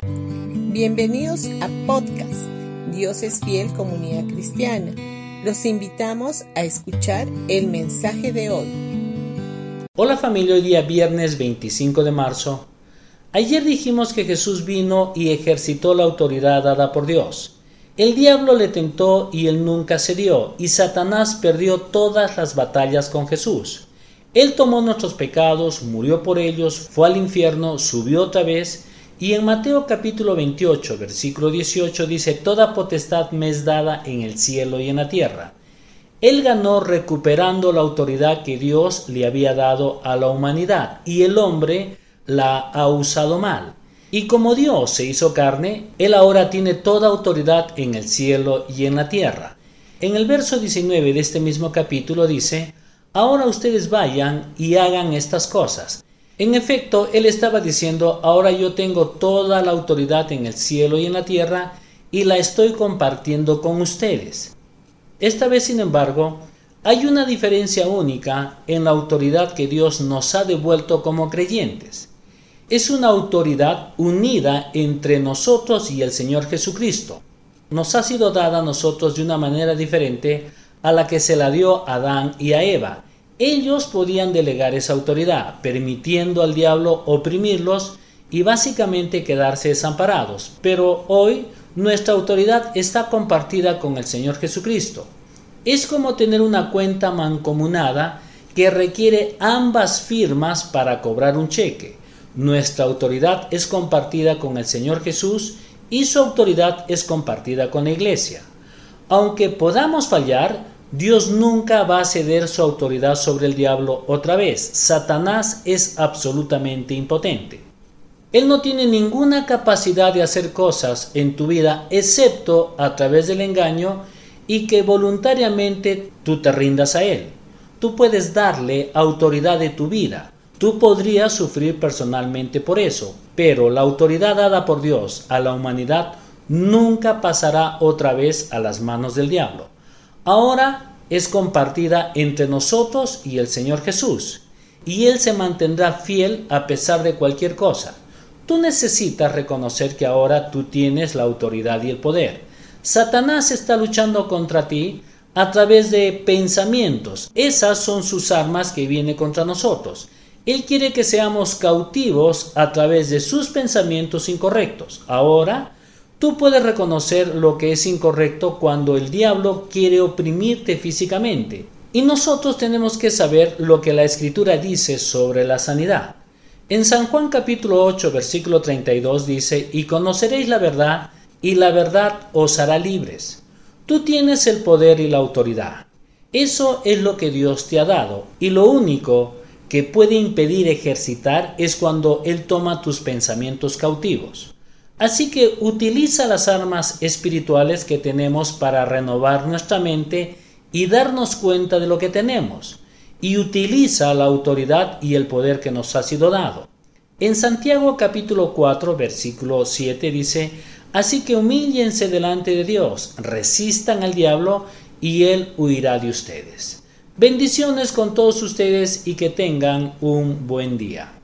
Bienvenidos a podcast Dios es fiel comunidad cristiana. Los invitamos a escuchar el mensaje de hoy. Hola familia, hoy día viernes 25 de marzo. Ayer dijimos que Jesús vino y ejercitó la autoridad dada por Dios. El diablo le tentó y él nunca cedió, y Satanás perdió todas las batallas con Jesús. Él tomó nuestros pecados, murió por ellos, fue al infierno, subió otra vez, y en Mateo capítulo 28, versículo 18 dice, Toda potestad me es dada en el cielo y en la tierra. Él ganó recuperando la autoridad que Dios le había dado a la humanidad, y el hombre la ha usado mal. Y como Dios se hizo carne, Él ahora tiene toda autoridad en el cielo y en la tierra. En el verso 19 de este mismo capítulo dice, Ahora ustedes vayan y hagan estas cosas. En efecto, Él estaba diciendo, ahora yo tengo toda la autoridad en el cielo y en la tierra y la estoy compartiendo con ustedes. Esta vez, sin embargo, hay una diferencia única en la autoridad que Dios nos ha devuelto como creyentes es una autoridad unida entre nosotros y el Señor Jesucristo. Nos ha sido dada a nosotros de una manera diferente a la que se la dio a Adán y a Eva. Ellos podían delegar esa autoridad, permitiendo al diablo oprimirlos y básicamente quedarse desamparados. Pero hoy nuestra autoridad está compartida con el Señor Jesucristo. Es como tener una cuenta mancomunada que requiere ambas firmas para cobrar un cheque. Nuestra autoridad es compartida con el Señor Jesús y su autoridad es compartida con la Iglesia. Aunque podamos fallar, Dios nunca va a ceder su autoridad sobre el diablo otra vez. Satanás es absolutamente impotente. Él no tiene ninguna capacidad de hacer cosas en tu vida excepto a través del engaño y que voluntariamente tú te rindas a Él. Tú puedes darle autoridad de tu vida, Tú podrías sufrir personalmente por eso, pero la autoridad dada por Dios a la humanidad nunca pasará otra vez a las manos del diablo. Ahora es compartida entre nosotros y el Señor Jesús, y Él se mantendrá fiel a pesar de cualquier cosa. Tú necesitas reconocer que ahora tú tienes la autoridad y el poder. Satanás está luchando contra ti a través de pensamientos. Esas son sus armas que viene contra nosotros. Él quiere que seamos cautivos a través de sus pensamientos incorrectos. Ahora, tú puedes reconocer lo que es incorrecto cuando el diablo quiere oprimirte físicamente. Y nosotros tenemos que saber lo que la escritura dice sobre la sanidad. En San Juan capítulo 8 versículo 32 dice, y conoceréis la verdad, y la verdad os hará libres. Tú tienes el poder y la autoridad. Eso es lo que Dios te ha dado, y lo único que puede impedir ejercitar es cuando Él toma tus pensamientos cautivos. Así que utiliza las armas espirituales que tenemos para renovar nuestra mente y darnos cuenta de lo que tenemos. Y utiliza la autoridad y el poder que nos ha sido dado. En Santiago capítulo 4 versículo 7 dice, Así que humíllense delante de Dios, resistan al diablo y él huirá de ustedes. Bendiciones con todos ustedes y que tengan un buen día.